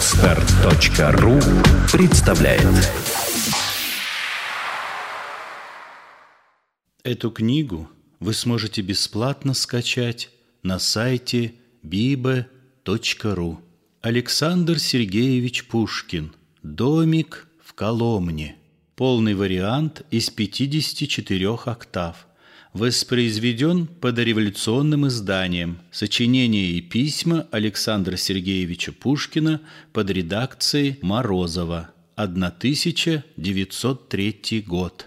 Отстар.ру представляет. Эту книгу вы сможете бесплатно скачать на сайте bibe.ru Александр Сергеевич Пушкин. «Домик в Коломне» Полный вариант из 54 октав Воспроизведен под дореволюционным изданием Сочинения и письма Александра Сергеевича Пушкина под редакцией Морозова 1903 год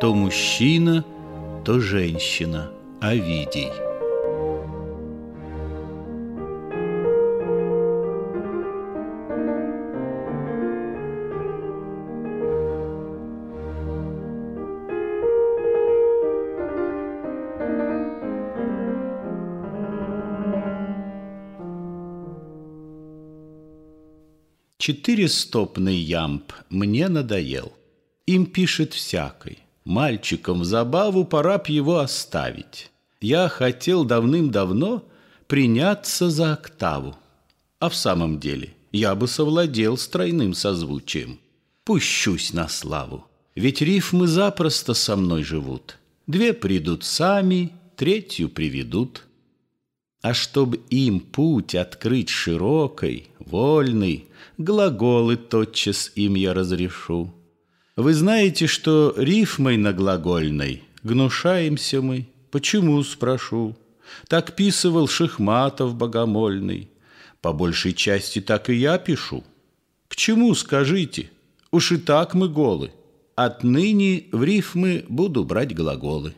То мужчина, то женщина. Овидий. Четырестопный ямб мне надоел. Им пишет всякой. Мальчикам в забаву пора б его оставить. Я хотел давным-давно приняться за октаву. А в самом деле я бы совладел с тройным созвучием. Пущусь на славу, ведь рифмы запросто со мной живут. Две придут сами, третью приведут. А чтоб им путь открыть широкой, вольный, Глаголы тотчас им я разрешу. Вы знаете, что рифмой на глагольной Гнушаемся мы. Почему, спрошу? Так писывал Шихматов богомольный. По большей части так и я пишу. К чему, скажите? Уж и так мы голы. Отныне в рифмы буду брать глаголы.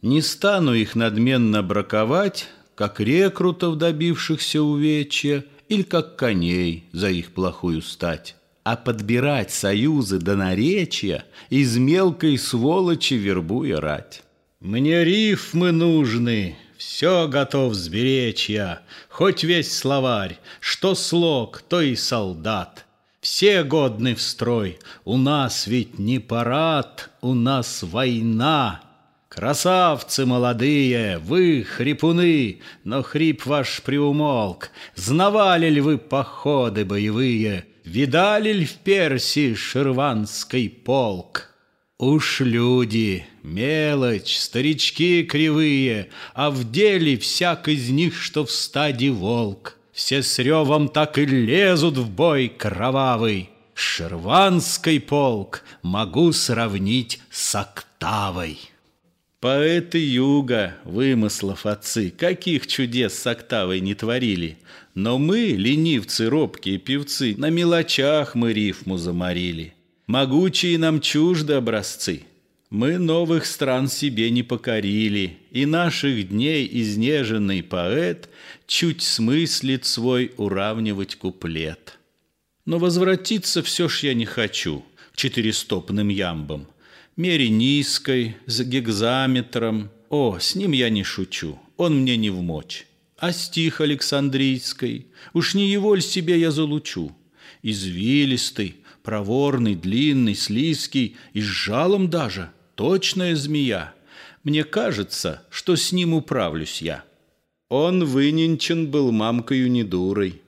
Не стану их надменно браковать, Как рекрутов, добившихся увечья, Или как коней за их плохую стать а подбирать союзы до наречия, из мелкой сволочи вербуя рать. Мне рифмы нужны, все готов сберечь я, хоть весь словарь, что слог, то и солдат. Все годны в строй, у нас ведь не парад, у нас война. Красавцы молодые, вы хрипуны, но хрип ваш приумолк. Знавали ли вы походы боевые, Видали ли в Персии шерванский полк? Уж люди, мелочь, старички кривые, А в деле всяк из них, что в стаде волк. Все с ревом так и лезут в бой кровавый. Шерванский полк могу сравнить с октавой. Поэты юга, вымыслов отцы, Каких чудес с октавой не творили. Но мы, ленивцы, робкие певцы, На мелочах мы рифму заморили. Могучие нам чужды образцы. Мы новых стран себе не покорили, И наших дней изнеженный поэт Чуть смыслит свой уравнивать куплет. Но возвратиться все ж я не хочу К четырестопным ямбам — мере низкой, с гекзаметром. О, с ним я не шучу, он мне не вмочь. А стих Александрийской, уж не его ль себе я залучу? Извилистый, проворный, длинный, слизкий и с жалом даже, точная змея. Мне кажется, что с ним управлюсь я. Он выненчен был мамкою недурой.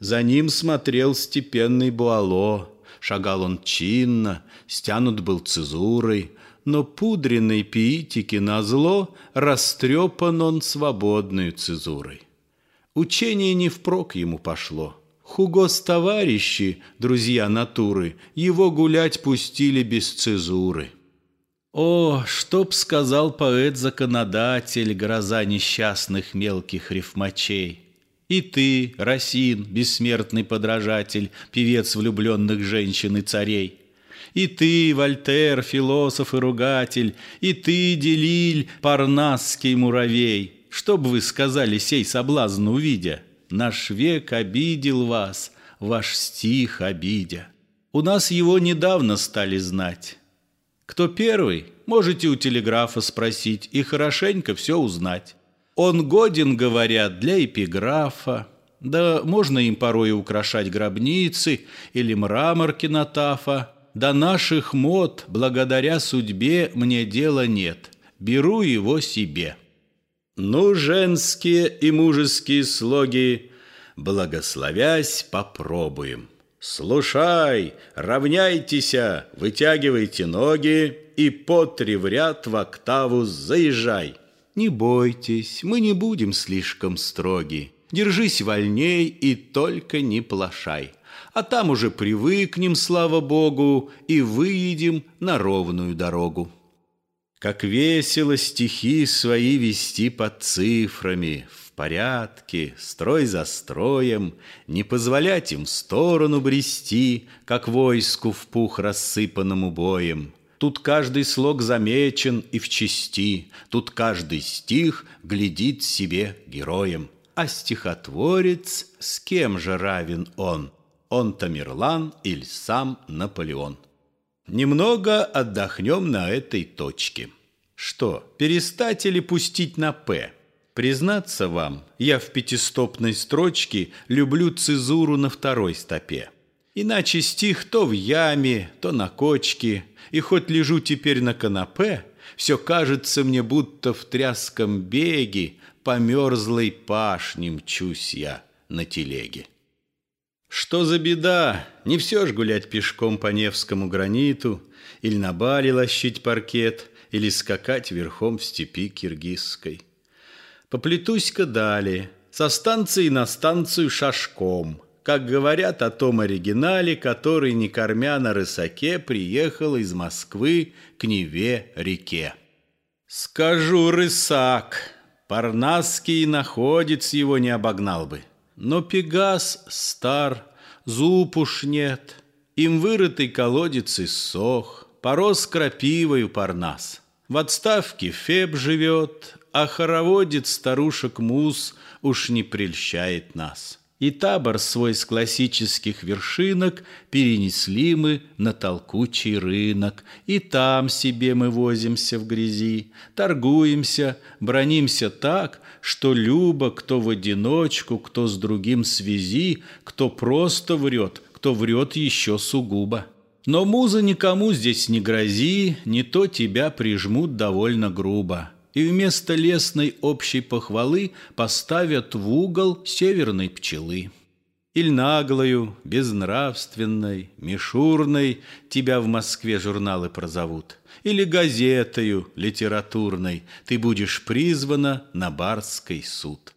За ним смотрел степенный Буало, Шагал он чинно, стянут был цезурой, Но пудренной пиитики назло Растрепан он свободной цезурой. Учение не впрок ему пошло. Хуго товарищи, друзья натуры, Его гулять пустили без цезуры. О, что б сказал поэт-законодатель, Гроза несчастных мелких рифмачей! И ты, Росин, бессмертный подражатель, Певец влюбленных женщин и царей. И ты, Вольтер, философ и ругатель, И ты, Делиль, парнасский муравей. Что бы вы сказали сей соблазн увидя? Наш век обидел вас, ваш стих обидя. У нас его недавно стали знать. Кто первый, можете у телеграфа спросить И хорошенько все узнать. Он годен, говорят, для эпиграфа, да можно им порой украшать гробницы или мрамор кинотафа. До наших мод, благодаря судьбе, мне дела нет. Беру его себе. Ну, женские и мужеские слоги, благословясь, попробуем. Слушай, равняйтеся, вытягивайте ноги и по три в ряд в октаву заезжай. Не бойтесь, мы не будем слишком строги. Держись вольней и только не плашай. А там уже привыкнем, слава богу, и выедем на ровную дорогу. Как весело стихи свои вести под цифрами, В порядке, строй за строем, Не позволять им в сторону брести, Как войску в пух рассыпанному боем. Тут каждый слог замечен и в чести, Тут каждый стих глядит себе героем. А стихотворец с кем же равен он? Он Тамерлан или сам Наполеон? Немного отдохнем на этой точке. Что, перестать или пустить на «П»? Признаться вам, я в пятистопной строчке люблю цезуру на второй стопе. Иначе стих то в яме, то на кочке, и хоть лежу теперь на канапе, все кажется мне, будто в тряском беге по мерзлой пашне мчусь я на телеге. Что за беда? Не все ж гулять пешком по Невскому граниту, Или на бале лощить паркет, Или скакать верхом в степи киргизской. Поплетусь-ка далее, со станции на станцию шашком, Как говорят о том оригинале, который, не кормя на рысаке, Приехал из Москвы к Неве-реке. Скажу рысак, Парнасский находец его не обогнал бы. Но Пегас стар, зуб уж нет, Им вырытый колодец иссох, Порос крапивою Парнас. В отставке Феб живет, А хороводец старушек Мус Уж не прельщает нас. И табор свой с классических вершинок Перенесли мы на толкучий рынок, И там себе мы возимся в грязи, Торгуемся, бронимся так, Что любо, кто в одиночку, Кто с другим связи, Кто просто врет, кто врет еще сугубо. Но муза никому здесь не грози, Не то тебя прижмут довольно грубо и вместо лесной общей похвалы поставят в угол северной пчелы. Иль наглою, безнравственной, мишурной тебя в Москве журналы прозовут, или газетою литературной ты будешь призвана на барский суд.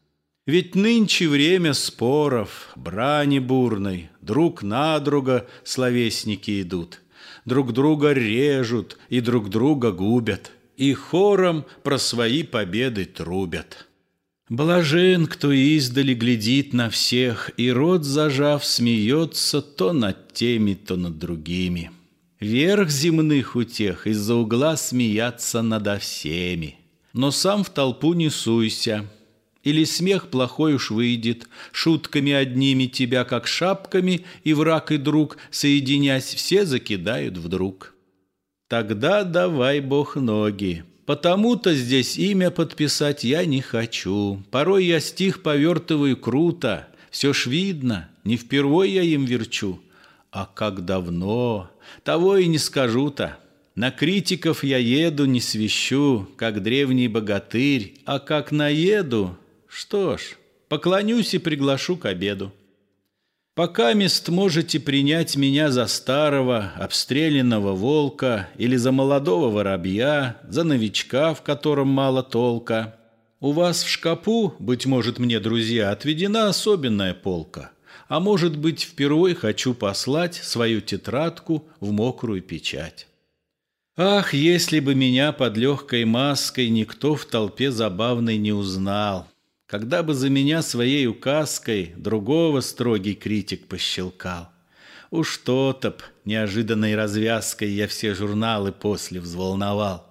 Ведь нынче время споров, брани бурной, друг на друга словесники идут, друг друга режут и друг друга губят – и хором про свои победы трубят. Блажен, кто издали глядит на всех, и рот зажав смеется то над теми, то над другими. Верх земных утех из-за угла смеяться надо всеми. Но сам в толпу не суйся, или смех плохой уж выйдет, шутками одними тебя, как шапками, и враг и друг, соединясь, все закидают вдруг. Тогда давай, Бог, ноги. Потому-то здесь имя подписать я не хочу. Порой я стих повертываю круто. Все ж видно, не впервой я им верчу. А как давно, того и не скажу-то. На критиков я еду, не свищу, как древний богатырь, а как наеду, что ж, поклонюсь и приглашу к обеду. Пока мест можете принять меня за старого, обстрелянного волка или за молодого воробья, за новичка, в котором мало толка. У вас в шкапу, быть может, мне, друзья, отведена особенная полка. А может быть, впервые хочу послать свою тетрадку в мокрую печать. Ах, если бы меня под легкой маской никто в толпе забавной не узнал! Когда бы за меня своей указкой другого строгий критик пощелкал. Уж то-то б неожиданной развязкой я все журналы после взволновал.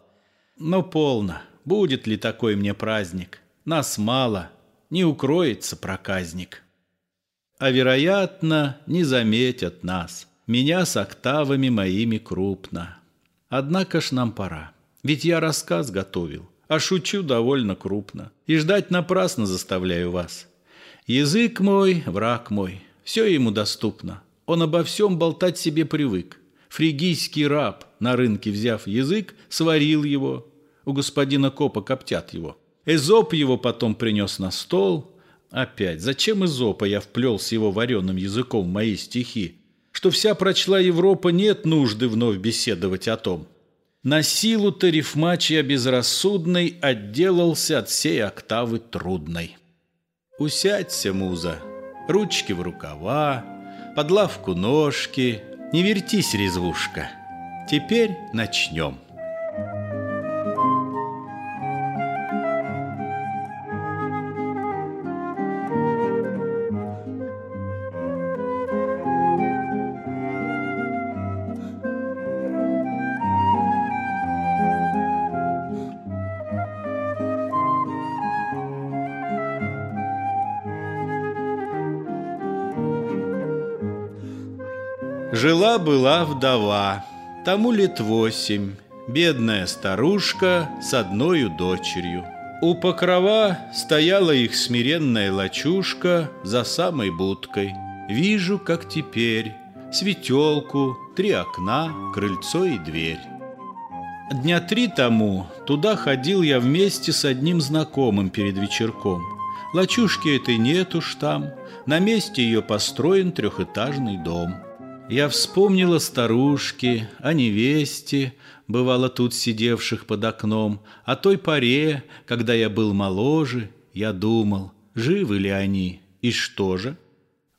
Но полно, будет ли такой мне праздник? Нас мало, не укроется проказник. А вероятно, не заметят нас, меня с октавами моими крупно. Однако ж нам пора, ведь я рассказ готовил а шучу довольно крупно. И ждать напрасно заставляю вас. Язык мой, враг мой, все ему доступно. Он обо всем болтать себе привык. Фригийский раб, на рынке взяв язык, сварил его. У господина Копа коптят его. Эзоп его потом принес на стол. Опять, зачем Эзопа я вплел с его вареным языком мои стихи? Что вся прочла Европа, нет нужды вновь беседовать о том. На силу-то рифмач я безрассудный отделался от всей октавы трудной. Усядься, муза, ручки в рукава, под лавку ножки, не вертись, резвушка. Теперь начнем. Жила-была вдова, тому лет восемь, бедная старушка с одною дочерью. У покрова стояла их смиренная лачушка за самой будкой. Вижу, как теперь, светелку, три окна, крыльцо и дверь. Дня три тому туда ходил я вместе с одним знакомым перед вечерком. Лачушки этой нет уж там, на месте ее построен трехэтажный дом. Я вспомнила старушки, о невесте, бывало тут сидевших под окном, о той поре, когда я был моложе, я думал, живы ли они и что же?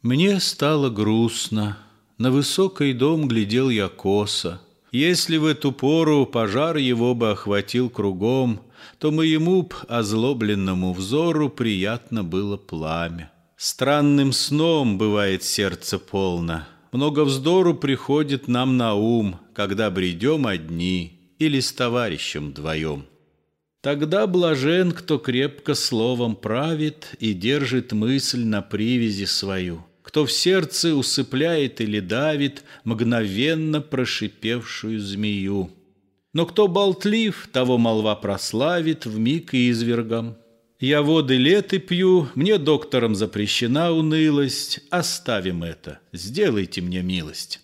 Мне стало грустно, на высокий дом глядел я косо. Если в эту пору пожар его бы охватил кругом, то моему б озлобленному взору приятно было пламя. Странным сном бывает сердце полно — много вздору приходит нам на ум, когда бредем одни или с товарищем вдвоем. Тогда блажен, кто крепко словом правит и держит мысль на привязи свою, кто в сердце усыпляет или давит мгновенно прошипевшую змею. Но кто болтлив, того молва прославит в миг и извергом, я воды леты пью, мне доктором запрещена унылость. Оставим это, сделайте мне милость.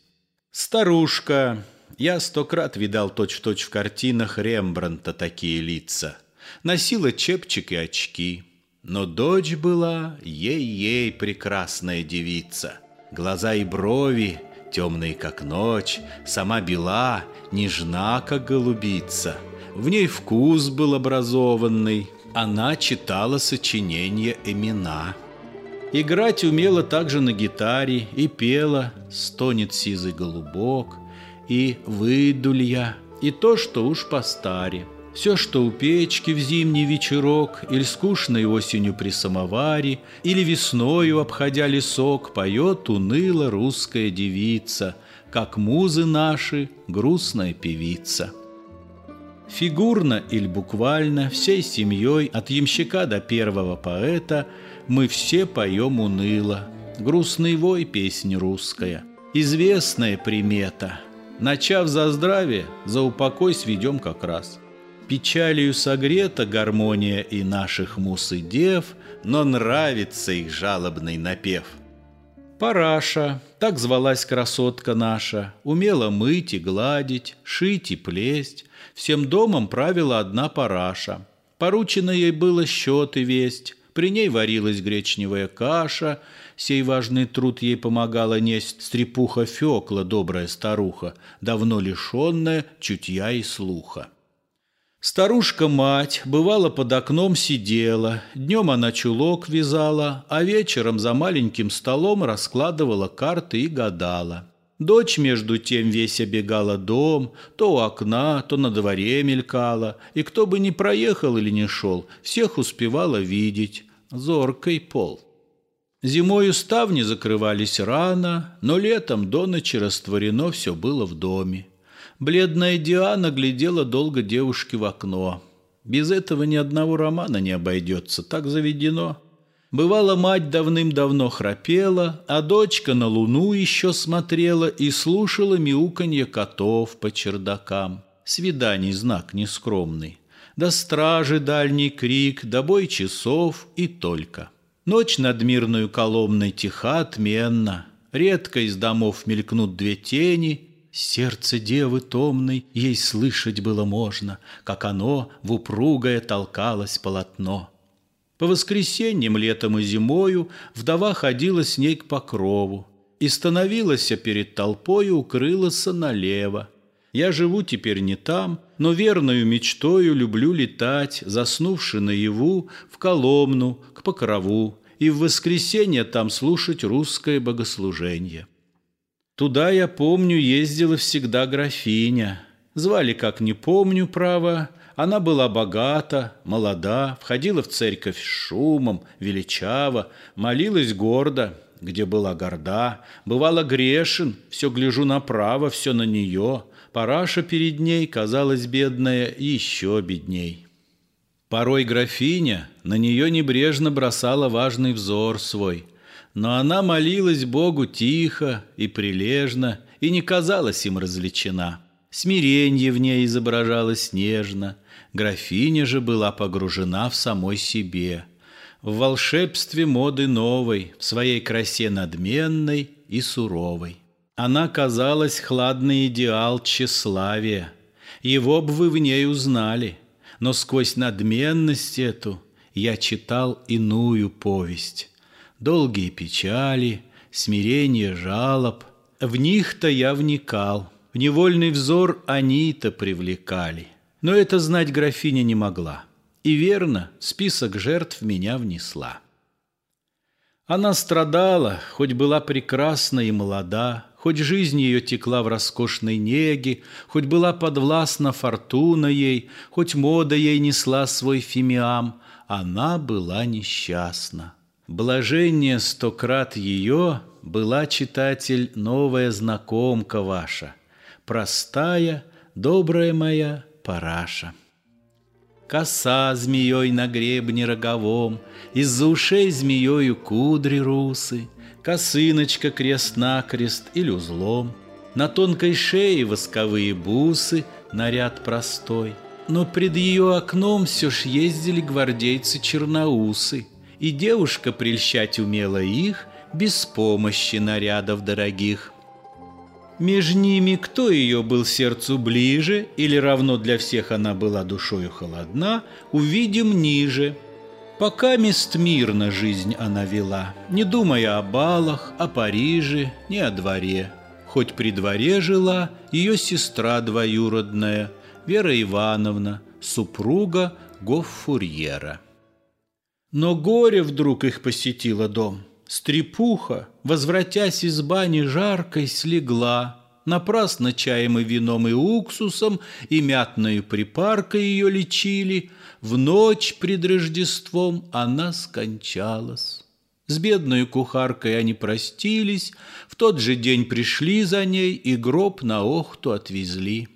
Старушка, я сто крат видал точь-в-точь -точь в картинах Рембранта такие лица. Носила чепчик и очки. Но дочь была ей-ей прекрасная девица. Глаза и брови темные, как ночь, сама бела, нежна, как голубица. В ней вкус был образованный, она читала сочинения Эмина. Играть умела также на гитаре и пела «Стонет сизый голубок» и «Выдулья» и то, что уж постаре. Все, что у печки в зимний вечерок, Или скучной осенью при самоваре, Или весною, обходя лесок, Поет уныло русская девица, Как музы наши грустная певица. Фигурно или буквально, всей семьей, от ямщика до первого поэта, мы все поем уныло. Грустный вой песня русская, известная примета. Начав за здравие, за упокой сведем как раз. Печалью согрета гармония и наших мус и дев, но нравится их жалобный напев. Параша, так звалась красотка наша, умела мыть и гладить, шить и плесть, Всем домом правила одна параша. Поручено ей было счеты весть, при ней варилась гречневая каша, сей важный труд ей помогала несть стрепуха Фекла, добрая старуха, давно лишенная чутья и слуха. Старушка-мать бывала под окном сидела, днем она чулок вязала, а вечером за маленьким столом раскладывала карты и гадала. Дочь, между тем, весь обегала дом, то у окна, то на дворе мелькала, и кто бы ни проехал или не шел, всех успевала видеть. Зоркой пол. Зимою ставни закрывались рано, но летом до ночи растворено все было в доме. Бледная Диана глядела долго девушке в окно. Без этого ни одного романа не обойдется, так заведено. Бывало, мать давным-давно храпела, а дочка на луну еще смотрела и слушала мяуканье котов по чердакам. Свиданий знак нескромный. До стражи дальний крик, до бой часов и только. Ночь над мирную коломной тиха отменно. Редко из домов мелькнут две тени, Сердце девы томной ей слышать было можно, Как оно в упругое толкалось полотно. По воскресеньям, летом и зимою Вдова ходила с ней к покрову И становилась перед толпою, укрылась налево. Я живу теперь не там, но верною мечтою люблю летать, заснувши наяву, в Коломну, к покрову, и в воскресенье там слушать русское богослужение. Туда, я помню, ездила всегда графиня. Звали, как не помню, право. Она была богата, молода, входила в церковь шумом, величаво, молилась гордо, где была горда, бывала грешен, все гляжу направо, все на нее. Параша перед ней казалась бедная еще бедней. Порой графиня на нее небрежно бросала важный взор свой – но она молилась Богу тихо и прилежно и не казалась им развлечена. Смиренье в ней изображалось нежно, графиня же была погружена в самой себе, в волшебстве моды новой, в своей красе надменной и суровой. Она казалась хладный идеал тщеславия, его б вы в ней узнали, но сквозь надменность эту я читал иную повесть долгие печали, смирение жалоб. В них-то я вникал, в невольный взор они-то привлекали. Но это знать графиня не могла. И верно, список жертв меня внесла. Она страдала, хоть была прекрасна и молода, Хоть жизнь ее текла в роскошной неге, Хоть была подвластна фортуна ей, Хоть мода ей несла свой фимиам, Она была несчастна. Блажение сто крат ее была, читатель, новая знакомка ваша, простая, добрая моя параша. Коса змеей на гребне роговом, Из-за ушей змеёю кудри русы, Косыночка крест-накрест или узлом, На тонкой шее восковые бусы, Наряд простой. Но пред ее окном все ж ездили гвардейцы-черноусы — и девушка прельщать умела их без помощи нарядов дорогих. Меж ними кто ее был сердцу ближе, или равно для всех она была душою холодна, увидим ниже. Пока мест мирно жизнь она вела, не думая о балах, о Париже, не о дворе. Хоть при дворе жила ее сестра двоюродная, Вера Ивановна, супруга Гоффурьера. Но горе вдруг их посетило дом. Стрепуха, возвратясь из бани жаркой, слегла. Напрасно чаем и вином и уксусом, и мятною припаркой ее лечили. В ночь пред Рождеством она скончалась. С бедной кухаркой они простились, в тот же день пришли за ней и гроб на охту отвезли.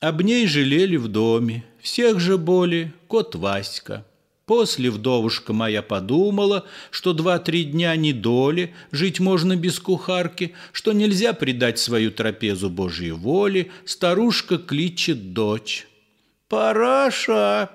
Об ней жалели в доме, всех же боли кот Васька. После вдовушка моя подумала, что два-три дня недоли, жить можно без кухарки, что нельзя предать свою трапезу Божьей воле, старушка кличет дочь. «Параша!»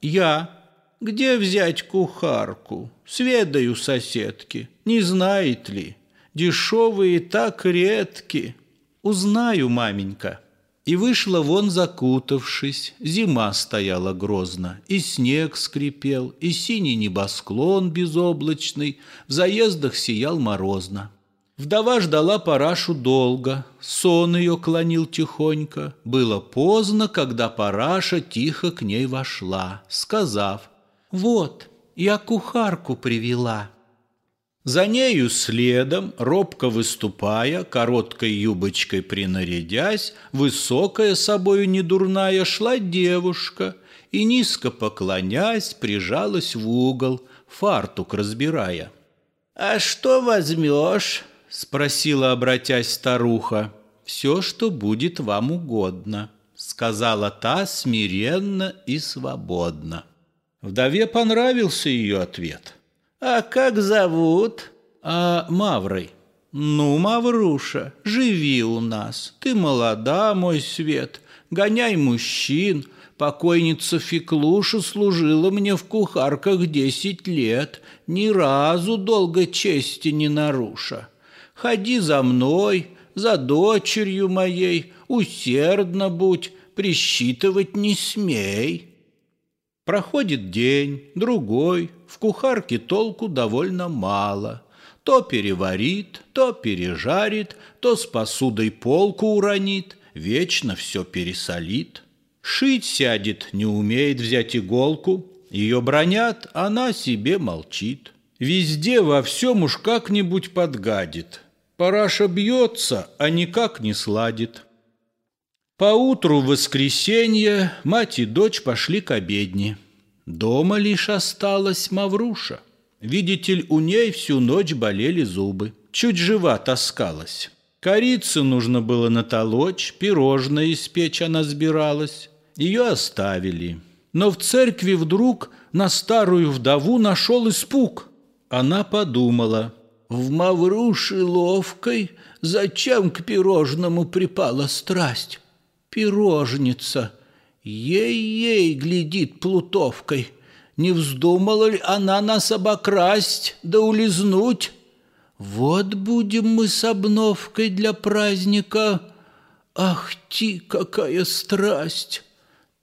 «Я!» «Где взять кухарку? Сведаю соседки. Не знает ли? Дешевые так редки». «Узнаю, маменька». И вышла вон закутавшись, зима стояла грозно, и снег скрипел, и синий небосклон безоблачный в заездах сиял морозно. Вдова ждала парашу долго, сон ее клонил тихонько. Было поздно, когда параша тихо к ней вошла, сказав, «Вот, я кухарку привела». За нею следом, робко выступая, короткой юбочкой принарядясь, высокая собою недурная шла девушка и, низко поклонясь, прижалась в угол, фартук разбирая. «А что возьмешь?» — спросила, обратясь старуха. «Все, что будет вам угодно», — сказала та смиренно и свободно. Вдове понравился ее ответ — «А как зовут?» «А Маврой». «Ну, Мавруша, живи у нас. Ты молода, мой свет. Гоняй мужчин. Покойница Феклуша служила мне в кухарках десять лет, ни разу долго чести не наруша. Ходи за мной, за дочерью моей усердно будь, присчитывать не смей. Проходит день, другой, в кухарке толку довольно мало. То переварит, то пережарит, то с посудой полку уронит, вечно все пересолит. Шить сядет, не умеет взять иголку, ее бронят, она себе молчит. Везде во всем уж как-нибудь подгадит. Параша бьется, а никак не сладит. Поутру в воскресенье мать и дочь пошли к обедне. Дома лишь осталась Мавруша. Видите ли, у ней всю ночь болели зубы. Чуть жива таскалась. Корицы нужно было натолочь, пирожное испечь она сбиралась. Ее оставили. Но в церкви вдруг на старую вдову нашел испуг. Она подумала. В Мавруши ловкой зачем к пирожному припала страсть? Пирожница. Ей-ей глядит плутовкой. Не вздумала ли она нас обокрасть да улизнуть? Вот будем мы с обновкой для праздника. Ах ти, какая страсть!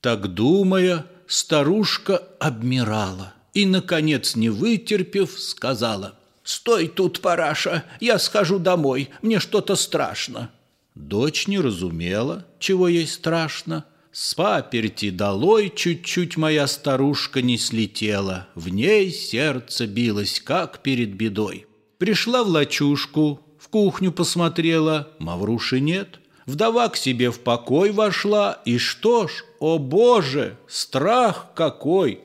Так думая, старушка обмирала и, наконец, не вытерпев, сказала, «Стой тут, параша, я схожу домой, мне что-то страшно». Дочь не разумела, чего ей страшно. С паперти долой чуть-чуть моя старушка не слетела, В ней сердце билось, как перед бедой. Пришла в лачушку, в кухню посмотрела, Мавруши нет. Вдова к себе в покой вошла, и что ж, о боже, страх какой!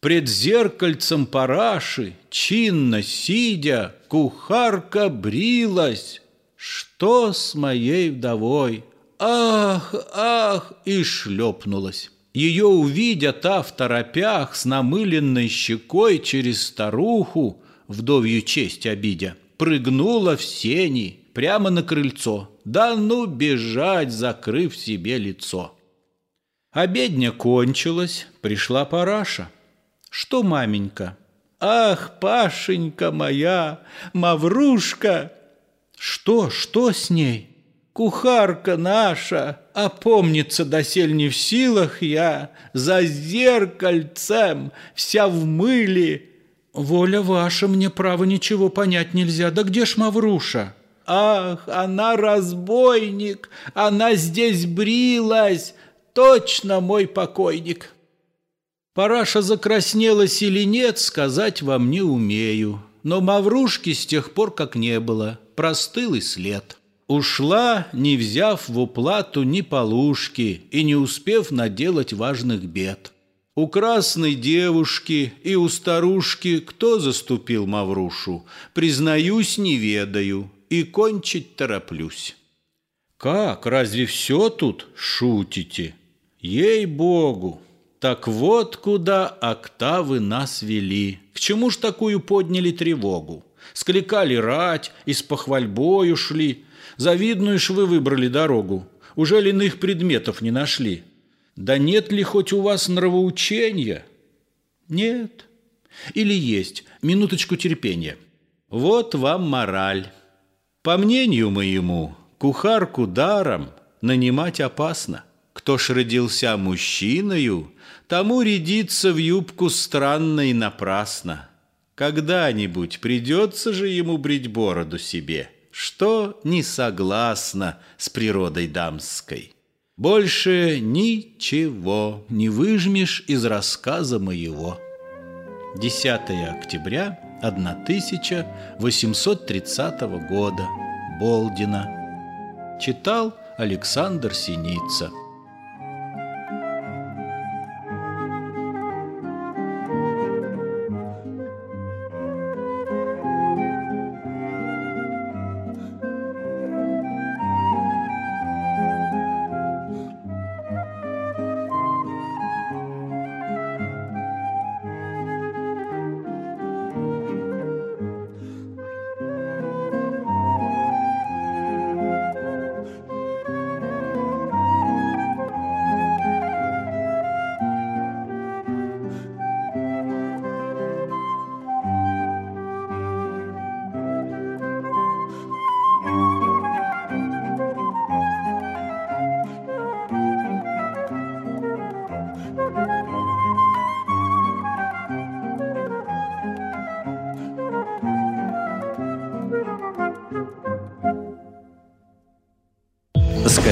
Пред зеркальцем параши, чинно сидя, кухарка брилась. Что с моей вдовой? Ах, ах, и шлепнулась. Ее увидя та в торопях с намыленной щекой через старуху, вдовью честь обидя, прыгнула в сени прямо на крыльцо. Да ну бежать, закрыв себе лицо. Обедня кончилась, пришла параша. Что, маменька? Ах, Пашенька моя, Маврушка! Что, что с ней? Кухарка наша, опомниться досель не в силах я, За зеркальцем, вся в мыле. Воля ваша, мне право ничего понять нельзя, да где ж Мавруша? Ах, она разбойник, она здесь брилась, точно мой покойник. Параша закраснелась или нет, сказать вам не умею. Но Маврушки с тех пор как не было, простыл и след. Ушла, не взяв в уплату ни полушки и не успев наделать важных бед. У красной девушки и у старушки кто заступил Маврушу, признаюсь, не ведаю и кончить тороплюсь. Как, разве все тут шутите? Ей-богу! Так вот куда октавы нас вели. К чему ж такую подняли тревогу? Скликали рать и с похвальбою шли. Завидную ж вы выбрали дорогу. Уже ли иных предметов не нашли? Да нет ли хоть у вас нравоучения? Нет. Или есть? Минуточку терпения. Вот вам мораль. По мнению моему, кухарку даром нанимать опасно. Кто ж родился мужчиною, тому рядиться в юбку странно и напрасно. Когда-нибудь придется же ему брить бороду себе, что не согласно с природой дамской. Больше ничего не выжмешь из рассказа моего. 10 октября 1830 года. Болдина. Читал Александр Синица.